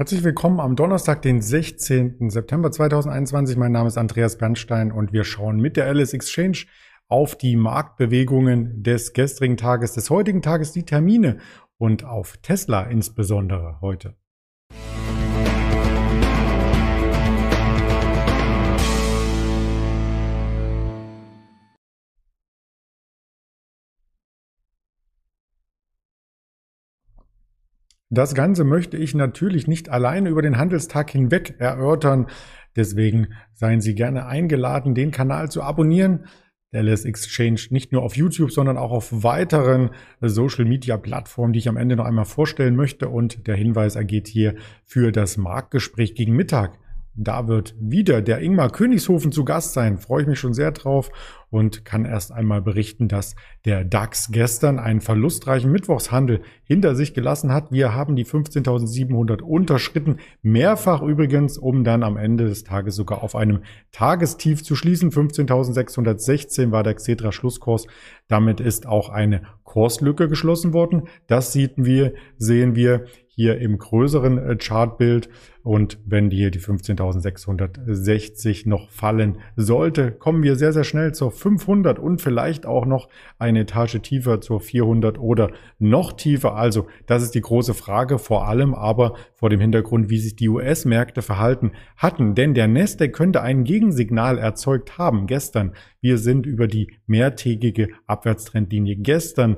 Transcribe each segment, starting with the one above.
Herzlich willkommen am Donnerstag, den 16. September 2021. Mein Name ist Andreas Bernstein und wir schauen mit der Alice Exchange auf die Marktbewegungen des gestrigen Tages, des heutigen Tages, die Termine und auf Tesla insbesondere heute. Das Ganze möchte ich natürlich nicht alleine über den Handelstag hinweg erörtern. Deswegen seien Sie gerne eingeladen, den Kanal zu abonnieren. Der LS Exchange nicht nur auf YouTube, sondern auch auf weiteren Social Media Plattformen, die ich am Ende noch einmal vorstellen möchte. Und der Hinweis ergeht hier für das Marktgespräch gegen Mittag. Da wird wieder der Ingmar Königshofen zu Gast sein. Freue ich mich schon sehr drauf und kann erst einmal berichten, dass der DAX gestern einen verlustreichen Mittwochshandel hinter sich gelassen hat. Wir haben die 15.700 unterschritten, mehrfach übrigens, um dann am Ende des Tages sogar auf einem Tagestief zu schließen. 15.616 war der Xetra Schlusskurs. Damit ist auch eine Kurslücke geschlossen worden. Das sehen wir, sehen wir hier im größeren äh, Chartbild. Und wenn hier die 15.660 noch fallen sollte, kommen wir sehr, sehr schnell zur 500 und vielleicht auch noch eine Etage tiefer zur 400 oder noch tiefer. Also das ist die große Frage, vor allem aber vor dem Hintergrund, wie sich die US-Märkte verhalten hatten. Denn der Nasdaq könnte ein Gegensignal erzeugt haben gestern. Wir sind über die mehrtägige Abwärtstrendlinie gestern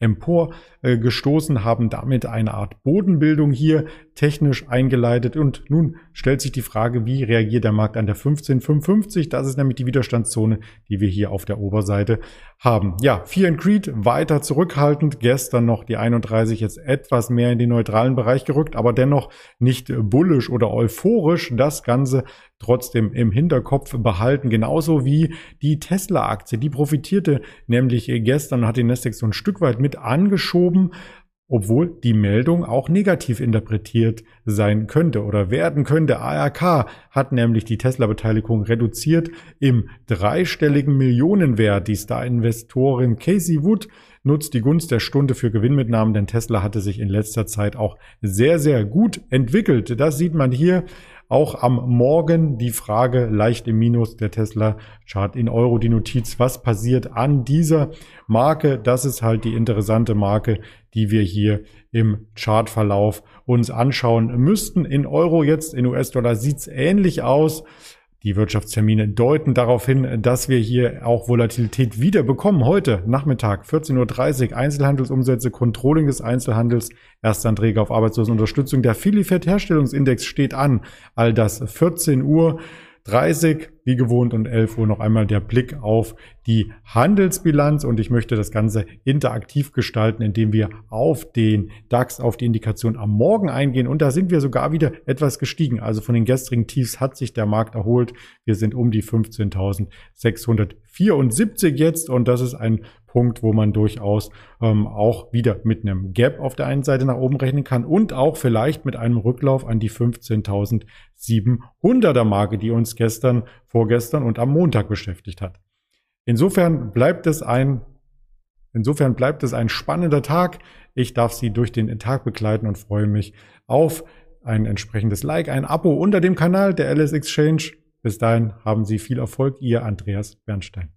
empor äh, gestoßen, haben damit eine Art Bodenbildung hier technisch eingeleitet und nun stellt sich die Frage, wie reagiert der Markt an der 1555? Das ist nämlich die Widerstandszone, die wir hier auf der Oberseite haben. Ja, Fear and Creed weiter zurückhaltend. Gestern noch die 31 jetzt etwas mehr in den neutralen Bereich gerückt, aber dennoch nicht bullisch oder euphorisch. Das Ganze trotzdem im Hinterkopf behalten. Genauso wie die Tesla-Aktie. Die profitierte nämlich gestern und hat den Nasdaq so ein Stück weit mit angeschoben obwohl die Meldung auch negativ interpretiert sein könnte oder werden könnte. ARK hat nämlich die Tesla-Beteiligung reduziert im dreistelligen Millionenwert. Die Star-Investorin Casey Wood nutzt die Gunst der Stunde für Gewinnmitnahmen, denn Tesla hatte sich in letzter Zeit auch sehr, sehr gut entwickelt. Das sieht man hier auch am Morgen die Frage leicht im Minus der Tesla Chart in Euro die Notiz. Was passiert an dieser Marke? Das ist halt die interessante Marke, die wir hier im Chartverlauf uns anschauen müssten. In Euro jetzt, in US-Dollar sieht's ähnlich aus. Die Wirtschaftstermine deuten darauf hin, dass wir hier auch Volatilität wieder bekommen. Heute Nachmittag 14.30 Uhr Einzelhandelsumsätze, Controlling des Einzelhandels, Erstanträge auf Arbeitslosenunterstützung. Der Filifed Herstellungsindex steht an. All das 14 Uhr. 30, wie gewohnt, und 11 Uhr noch einmal der Blick auf die Handelsbilanz. Und ich möchte das Ganze interaktiv gestalten, indem wir auf den DAX, auf die Indikation am Morgen eingehen. Und da sind wir sogar wieder etwas gestiegen. Also von den gestrigen Tiefs hat sich der Markt erholt. Wir sind um die 15.674 jetzt. Und das ist ein Punkt, wo man durchaus ähm, auch wieder mit einem Gap auf der einen Seite nach oben rechnen kann und auch vielleicht mit einem Rücklauf an die 15.700er Marke, die uns gestern, vorgestern und am Montag beschäftigt hat. Insofern bleibt es ein Insofern bleibt es ein spannender Tag. Ich darf Sie durch den Tag begleiten und freue mich auf ein entsprechendes Like, ein Abo unter dem Kanal der LS Exchange. Bis dahin haben Sie viel Erfolg, Ihr Andreas Bernstein.